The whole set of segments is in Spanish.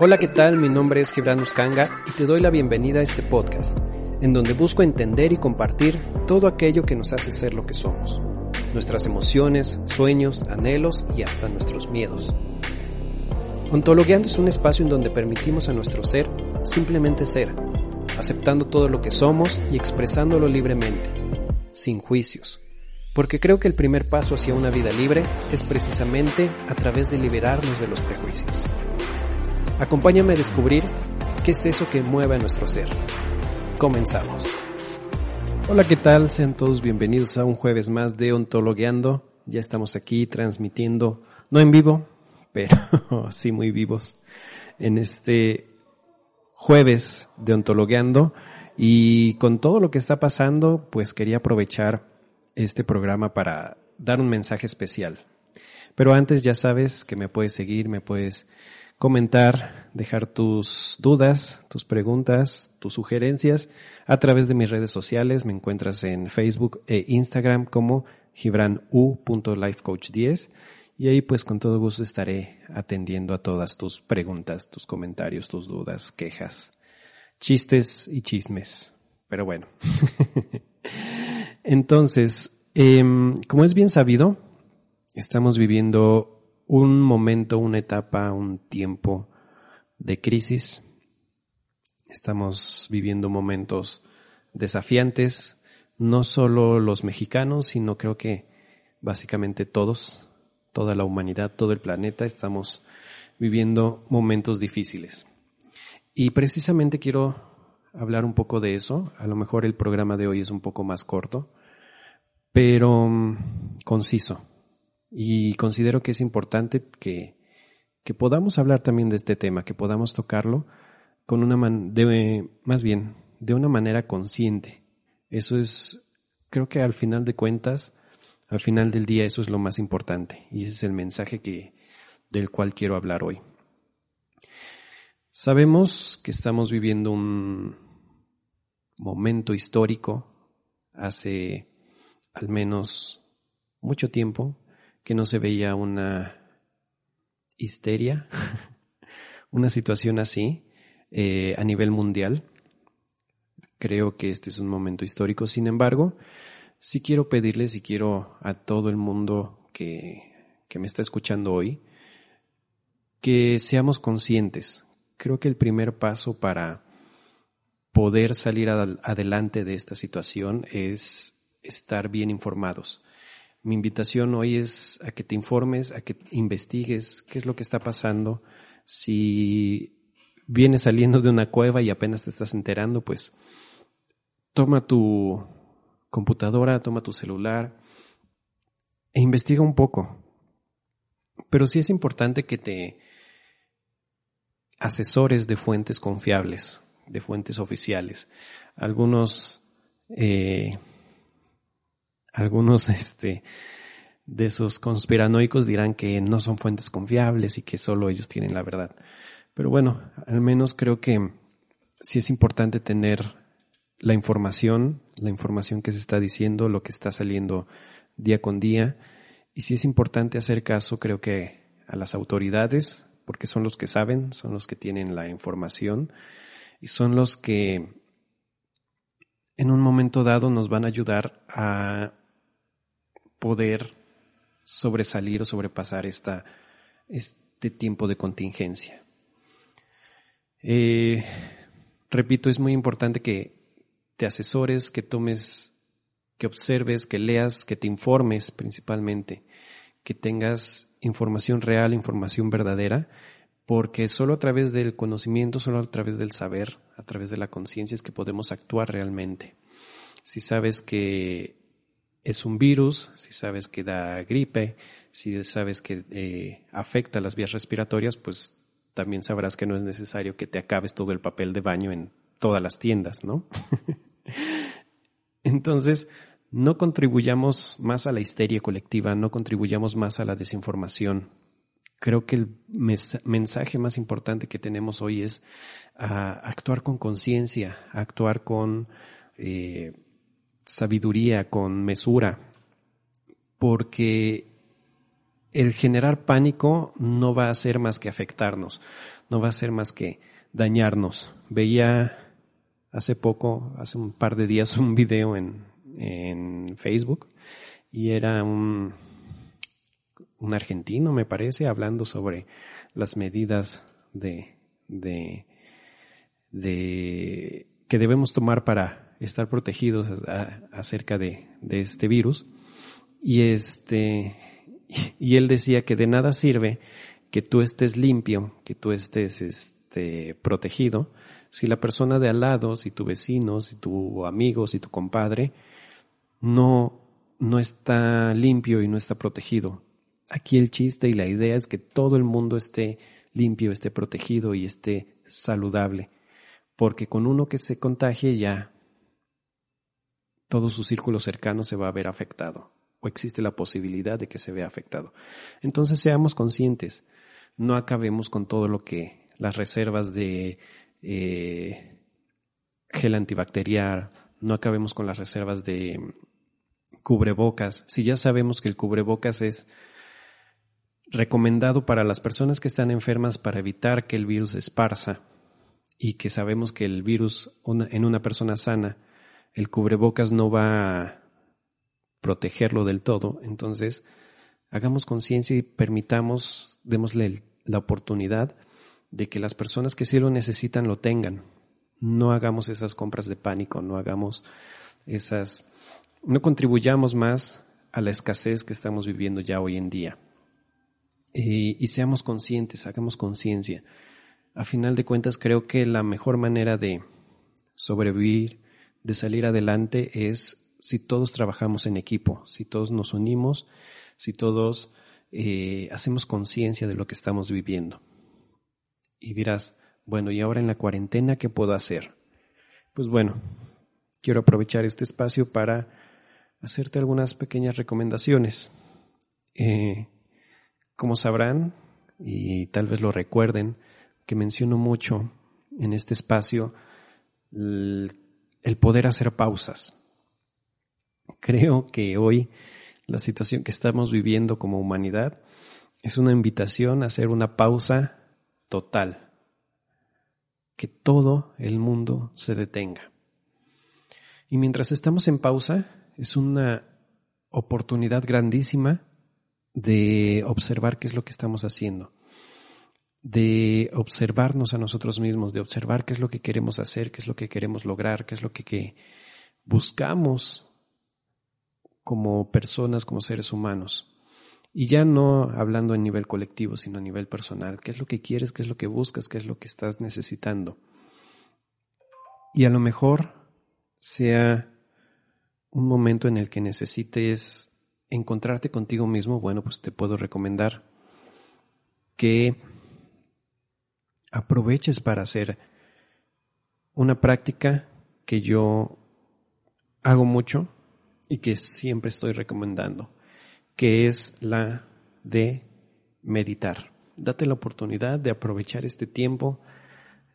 Hola, ¿qué tal? Mi nombre es Gibran Uscanga y te doy la bienvenida a este podcast, en donde busco entender y compartir todo aquello que nos hace ser lo que somos, nuestras emociones, sueños, anhelos y hasta nuestros miedos. Ontologueando es un espacio en donde permitimos a nuestro ser simplemente ser, aceptando todo lo que somos y expresándolo libremente, sin juicios. Porque creo que el primer paso hacia una vida libre es precisamente a través de liberarnos de los prejuicios. Acompáñame a descubrir qué es eso que mueve a nuestro ser. Comenzamos. Hola, ¿qué tal? Sean todos bienvenidos a un jueves más de Ontologueando. Ya estamos aquí transmitiendo, no en vivo, pero sí muy vivos, en este jueves de Ontologueando. Y con todo lo que está pasando, pues quería aprovechar este programa para dar un mensaje especial. Pero antes ya sabes que me puedes seguir, me puedes comentar, dejar just dudas, tus preguntas, tus sugerencias a través de mis redes sociales. Me encuentras en Facebook e Instagram como gibranu.lifecoach10 y ahí pues con todo gusto estaré atendiendo a todas tus preguntas, tus comentarios, tus dudas, quejas, chistes y chismes. Pero bueno. Entonces, eh, como es bien sabido, estamos viviendo un momento, una etapa, un tiempo de crisis. Estamos viviendo momentos desafiantes, no solo los mexicanos, sino creo que básicamente todos, toda la humanidad, todo el planeta, estamos viviendo momentos difíciles. Y precisamente quiero hablar un poco de eso. A lo mejor el programa de hoy es un poco más corto, pero mm, conciso. Y considero que es importante que, que podamos hablar también de este tema, que podamos tocarlo con una man de, más bien, de una manera consciente. Eso es, creo que al final de cuentas, al final del día eso es lo más importante y ese es el mensaje que, del cual quiero hablar hoy. Sabemos que estamos viviendo un momento histórico hace al menos mucho tiempo que no se veía una histeria, una situación así eh, a nivel mundial. Creo que este es un momento histórico. Sin embargo, sí quiero pedirles y quiero a todo el mundo que, que me está escuchando hoy que seamos conscientes. Creo que el primer paso para poder salir adelante de esta situación es estar bien informados. Mi invitación hoy es a que te informes, a que investigues qué es lo que está pasando. Si vienes saliendo de una cueva y apenas te estás enterando, pues toma tu computadora, toma tu celular e investiga un poco. Pero sí es importante que te asesores de fuentes confiables, de fuentes oficiales. Algunos eh, algunos este, de esos conspiranoicos dirán que no son fuentes confiables y que solo ellos tienen la verdad. Pero bueno, al menos creo que sí es importante tener la información, la información que se está diciendo, lo que está saliendo día con día. Y sí es importante hacer caso, creo que a las autoridades, porque son los que saben, son los que tienen la información y son los que en un momento dado nos van a ayudar a poder sobresalir o sobrepasar esta, este tiempo de contingencia. Eh, repito, es muy importante que te asesores, que tomes, que observes, que leas, que te informes principalmente, que tengas información real, información verdadera, porque solo a través del conocimiento, solo a través del saber, a través de la conciencia es que podemos actuar realmente. Si sabes que es un virus, si sabes que da gripe, si sabes que eh, afecta las vías respiratorias, pues también sabrás que no es necesario que te acabes todo el papel de baño en todas las tiendas, ¿no? Entonces, no contribuyamos más a la histeria colectiva, no contribuyamos más a la desinformación. Creo que el mensaje más importante que tenemos hoy es actuar con conciencia, actuar con eh, sabiduría, con mesura, porque el generar pánico no va a ser más que afectarnos, no va a ser más que dañarnos. Veía hace poco, hace un par de días, un video en, en Facebook y era un, un argentino, me parece, hablando sobre las medidas de, de, de que debemos tomar para estar protegidos acerca de, este virus. Y este, y él decía que de nada sirve que tú estés limpio, que tú estés este, protegido, si la persona de al lado, si tu vecino, si tu amigo, si tu compadre, no, no está limpio y no está protegido. Aquí el chiste y la idea es que todo el mundo esté limpio, esté protegido y esté saludable. Porque con uno que se contagie ya todo su círculo cercano se va a ver afectado o existe la posibilidad de que se vea afectado. Entonces seamos conscientes, no acabemos con todo lo que las reservas de eh, gel antibacterial, no acabemos con las reservas de cubrebocas. Si ya sabemos que el cubrebocas es recomendado para las personas que están enfermas para evitar que el virus esparza y que sabemos que el virus en una persona sana, el cubrebocas no va a protegerlo del todo, entonces hagamos conciencia y permitamos, démosle la oportunidad de que las personas que sí lo necesitan lo tengan. No hagamos esas compras de pánico, no hagamos esas, no contribuyamos más a la escasez que estamos viviendo ya hoy en día. Y, y seamos conscientes, hagamos conciencia. A final de cuentas, creo que la mejor manera de sobrevivir, de salir adelante, es si todos trabajamos en equipo, si todos nos unimos, si todos eh, hacemos conciencia de lo que estamos viviendo. Y dirás, bueno, ¿y ahora en la cuarentena qué puedo hacer? Pues bueno, quiero aprovechar este espacio para hacerte algunas pequeñas recomendaciones. Eh, como sabrán, y tal vez lo recuerden, que menciono mucho en este espacio el poder hacer pausas. Creo que hoy la situación que estamos viviendo como humanidad es una invitación a hacer una pausa total. Que todo el mundo se detenga. Y mientras estamos en pausa, es una oportunidad grandísima de observar qué es lo que estamos haciendo, de observarnos a nosotros mismos, de observar qué es lo que queremos hacer, qué es lo que queremos lograr, qué es lo que, que buscamos como personas, como seres humanos. Y ya no hablando a nivel colectivo, sino a nivel personal. ¿Qué es lo que quieres? ¿Qué es lo que buscas? ¿Qué es lo que estás necesitando? Y a lo mejor sea un momento en el que necesites encontrarte contigo mismo, bueno, pues te puedo recomendar que aproveches para hacer una práctica que yo hago mucho y que siempre estoy recomendando, que es la de meditar. Date la oportunidad de aprovechar este tiempo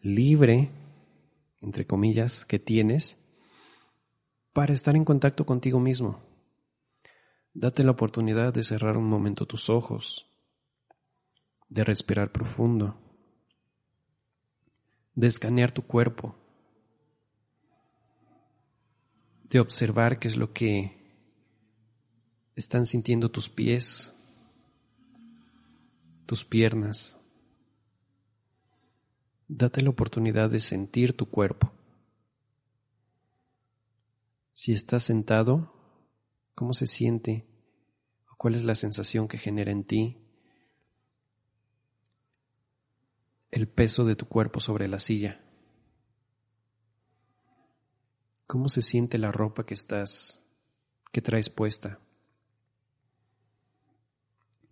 libre, entre comillas, que tienes para estar en contacto contigo mismo. Date la oportunidad de cerrar un momento tus ojos, de respirar profundo, de escanear tu cuerpo, de observar qué es lo que están sintiendo tus pies, tus piernas. Date la oportunidad de sentir tu cuerpo. Si estás sentado, ¿cómo se siente? ¿Cuál es la sensación que genera en ti el peso de tu cuerpo sobre la silla? ¿Cómo se siente la ropa que estás, que traes puesta?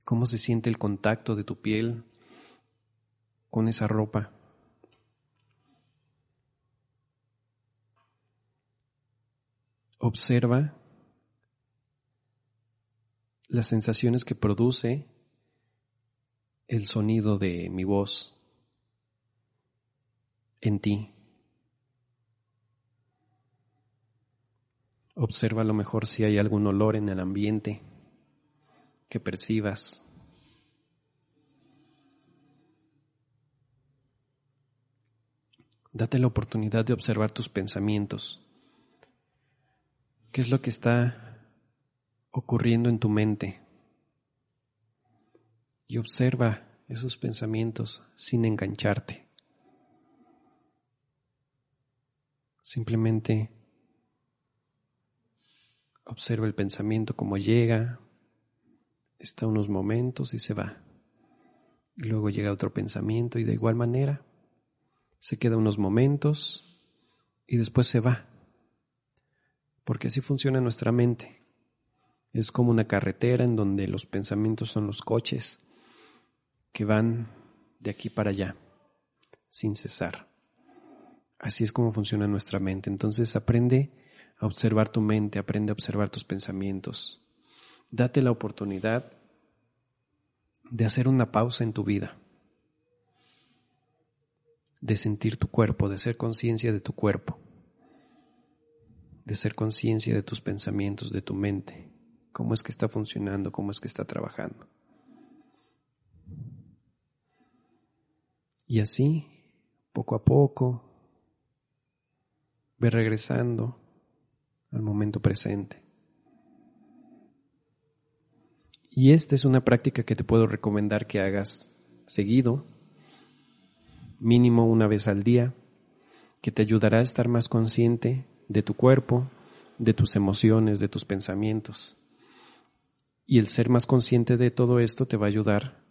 ¿Cómo se siente el contacto de tu piel con esa ropa? Observa las sensaciones que produce el sonido de mi voz en ti. Observa a lo mejor si hay algún olor en el ambiente que percibas. Date la oportunidad de observar tus pensamientos. ¿Qué es lo que está ocurriendo en tu mente? Y observa esos pensamientos sin engancharte. Simplemente observa el pensamiento como llega, está unos momentos y se va. Y luego llega otro pensamiento y de igual manera se queda unos momentos y después se va. Porque así funciona nuestra mente. Es como una carretera en donde los pensamientos son los coches que van de aquí para allá sin cesar. Así es como funciona nuestra mente. Entonces aprende a observar tu mente, aprende a observar tus pensamientos. Date la oportunidad de hacer una pausa en tu vida, de sentir tu cuerpo, de ser conciencia de tu cuerpo, de ser conciencia de tus pensamientos, de tu mente, cómo es que está funcionando, cómo es que está trabajando. Y así, poco a poco, Ve regresando al momento presente. Y esta es una práctica que te puedo recomendar que hagas seguido, mínimo una vez al día, que te ayudará a estar más consciente de tu cuerpo, de tus emociones, de tus pensamientos. Y el ser más consciente de todo esto te va a ayudar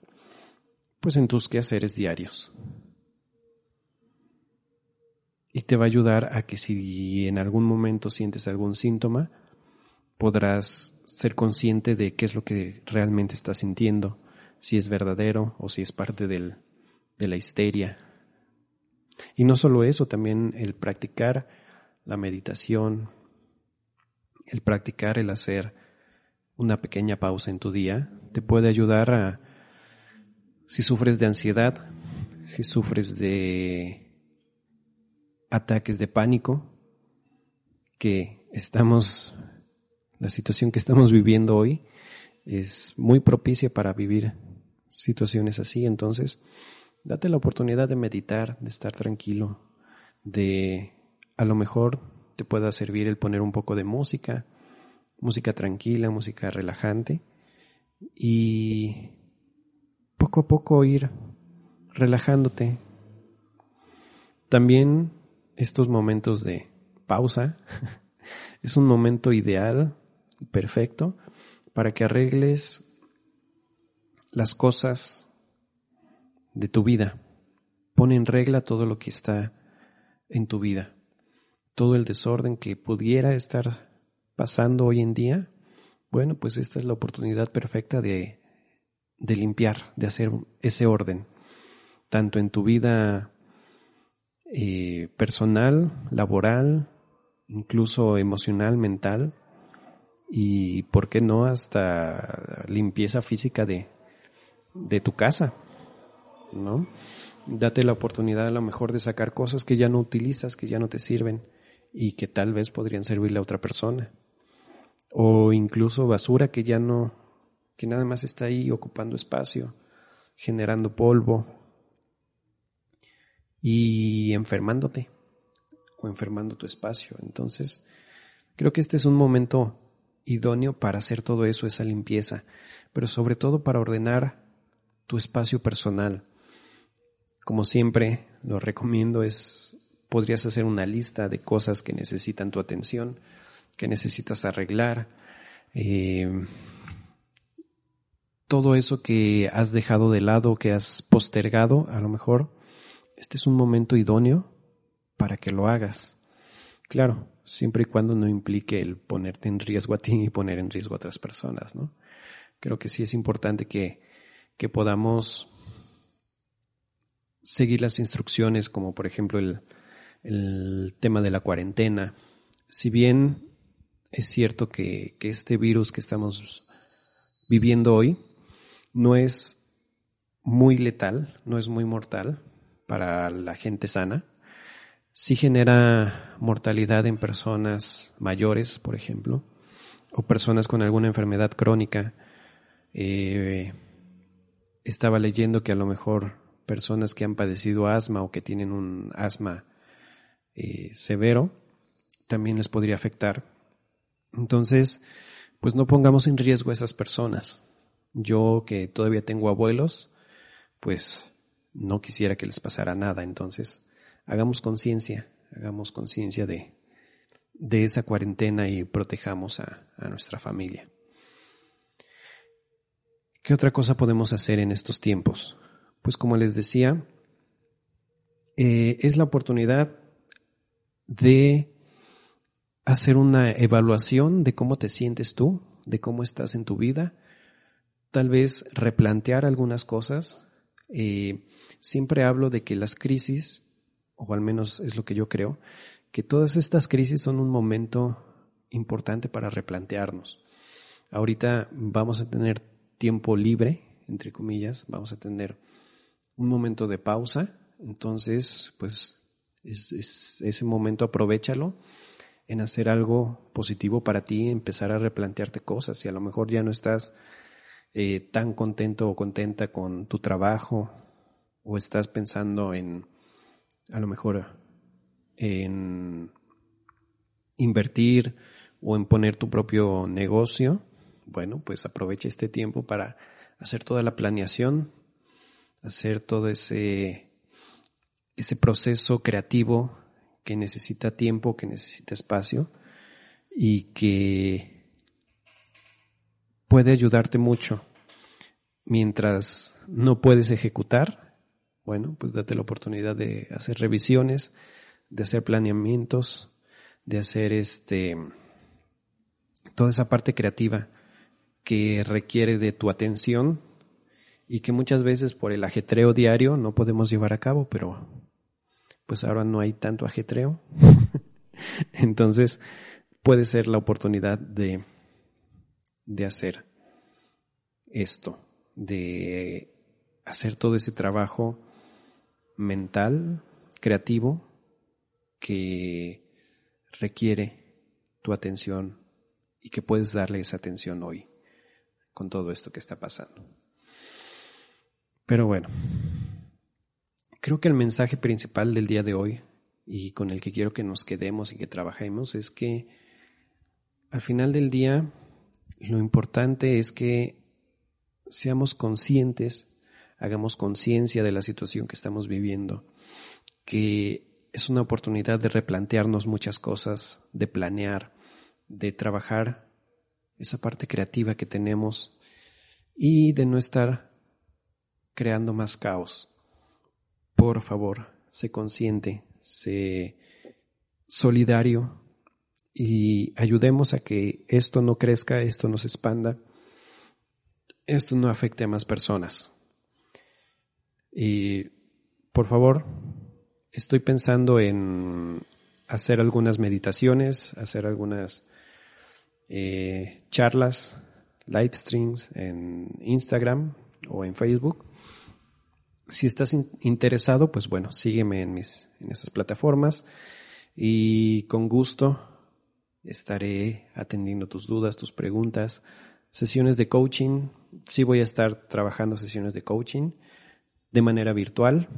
pues en tus quehaceres diarios y te va a ayudar a que si en algún momento sientes algún síntoma, podrás ser consciente de qué es lo que realmente estás sintiendo, si es verdadero o si es parte del, de la histeria. Y no solo eso, también el practicar la meditación, el practicar el hacer una pequeña pausa en tu día, te puede ayudar a, si sufres de ansiedad, si sufres de ataques de pánico que estamos, la situación que estamos viviendo hoy es muy propicia para vivir situaciones así. Entonces, date la oportunidad de meditar, de estar tranquilo, de a lo mejor te pueda servir el poner un poco de música, música tranquila, música relajante y poco a poco ir relajándote. También estos momentos de pausa es un momento ideal perfecto para que arregles las cosas de tu vida. Pon en regla todo lo que está en tu vida. Todo el desorden que pudiera estar pasando hoy en día. Bueno, pues esta es la oportunidad perfecta de, de limpiar, de hacer ese orden. Tanto en tu vida eh, personal, laboral, incluso emocional, mental y, ¿por qué no?, hasta limpieza física de, de tu casa, ¿no? Date la oportunidad a lo mejor de sacar cosas que ya no utilizas, que ya no te sirven y que tal vez podrían servirle a otra persona. O incluso basura que ya no, que nada más está ahí ocupando espacio, generando polvo, y enfermándote o enfermando tu espacio. Entonces, creo que este es un momento idóneo para hacer todo eso, esa limpieza, pero sobre todo para ordenar tu espacio personal. Como siempre, lo recomiendo es, podrías hacer una lista de cosas que necesitan tu atención, que necesitas arreglar, eh, todo eso que has dejado de lado, que has postergado, a lo mejor, este es un momento idóneo para que lo hagas. Claro, siempre y cuando no implique el ponerte en riesgo a ti y poner en riesgo a otras personas, ¿no? Creo que sí es importante que, que podamos seguir las instrucciones, como por ejemplo el, el tema de la cuarentena. Si bien es cierto que, que este virus que estamos viviendo hoy no es muy letal, no es muy mortal, para la gente sana. Sí genera mortalidad en personas mayores, por ejemplo, o personas con alguna enfermedad crónica. Eh, estaba leyendo que a lo mejor personas que han padecido asma o que tienen un asma eh, severo, también les podría afectar. Entonces, pues no pongamos en riesgo a esas personas. Yo que todavía tengo abuelos, pues no quisiera que les pasara nada. Entonces, hagamos conciencia, hagamos conciencia de, de esa cuarentena y protejamos a, nuestra familia. ¿Qué otra cosa podemos hacer en estos tiempos? Pues como les decía, eh, es la oportunidad de hacer una evaluación de cómo te sientes tú, de cómo estás en tu vida, tal vez replantear algunas cosas. Eh, siempre hablo de que las crisis, o al menos es lo que yo creo, que todas estas crisis son un momento importante para replantearnos. Ahorita vamos a tener tiempo libre, entre comillas, vamos a tener un momento de pausa, entonces pues es, ese momento aprovechalo en hacer algo positivo para ti, empezar a replantearte cosas. y a lo mejor ya no estás eh, tan contento o contenta con tu trabajo, o estás pensando en, a lo mejor, en invertir o en poner tu propio negocio, bueno, pues aprovecha este tiempo para hacer toda la planeación, hacer todo ese, ese proceso creativo que necesita tiempo, que necesita espacio y que puede ayudarte mucho. Mientras no puedes ejecutar, bueno, pues date la oportunidad de hacer revisiones, de hacer planeamientos, de hacer este, toda esa parte creativa que requiere de tu atención y que muchas veces por el ajetreo diario no podemos llevar a cabo, pero pues ahora no hay tanto ajetreo. Entonces puede ser la oportunidad de, de hacer esto, de hacer todo ese trabajo mental, creativo, que requiere tu atención y que puedes darle esa atención hoy con todo esto que está pasando. Pero bueno, creo que el mensaje principal del día de hoy y con el que quiero que nos quedemos y que trabajemos es que al final del día lo importante es que seamos conscientes, hagamos conciencia de la situación que estamos viviendo, que es una oportunidad de replantearnos muchas cosas, de planear, de trabajar esa parte creativa que tenemos y de no estar creando más caos. Por favor, sé consciente, sé solidario y ayudemos a que esto no crezca, esto no se expanda, esto no afecte a más personas. Y por favor, estoy pensando en hacer algunas meditaciones, hacer algunas eh, charlas, live streams en Instagram o en Facebook. Si estás interesado, pues bueno, sígueme en mis, en esas plataformas y con gusto estaré atendiendo tus dudas, tus preguntas, sesiones de coaching. Sí voy a estar trabajando sesiones de coaching de manera virtual.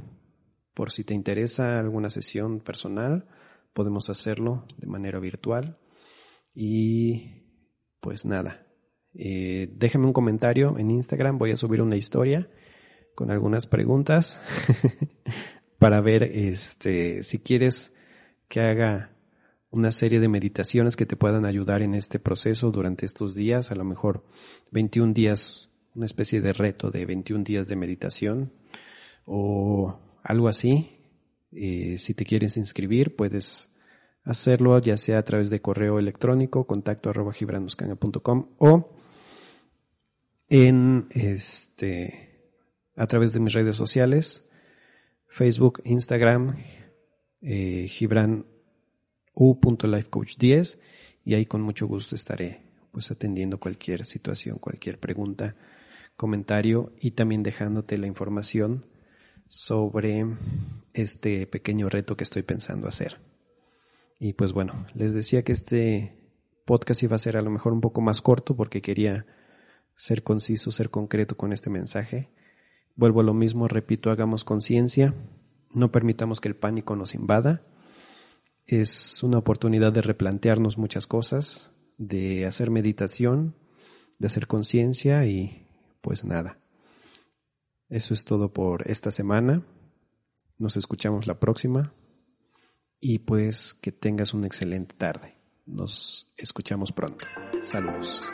Por si te interesa alguna sesión personal, podemos hacerlo de manera virtual. Y pues nada, eh, déjame un comentario en Instagram, voy a subir una historia con algunas preguntas para ver este si quieres que haga una serie de meditaciones que te puedan ayudar en este proceso durante estos días, a lo mejor 21 días, una especie de reto de 21 días de meditación o algo así. Eh, si te quieres inscribir, puedes hacerlo ya sea a través de correo electrónico, contacto arroba o en este, a través de mis redes sociales, Facebook, Instagram, eh, Gibran u.lifecoach10 y ahí con mucho gusto estaré pues atendiendo cualquier situación, cualquier pregunta, comentario y también dejándote la información sobre este pequeño reto que estoy pensando hacer. Y pues bueno, les decía que este podcast iba a ser a lo mejor un poco más corto porque quería ser conciso, ser concreto con este mensaje. Vuelvo a lo mismo, repito, hagamos conciencia, no permitamos que el pánico nos invada Es una oportunidad de replantearnos muchas cosas, de hacer meditación, de hacer conciencia y pues nada. Eso es todo por esta semana. Nos escuchamos la próxima y pues que tengas una excelente tarde. Nos escuchamos pronto. Saludos.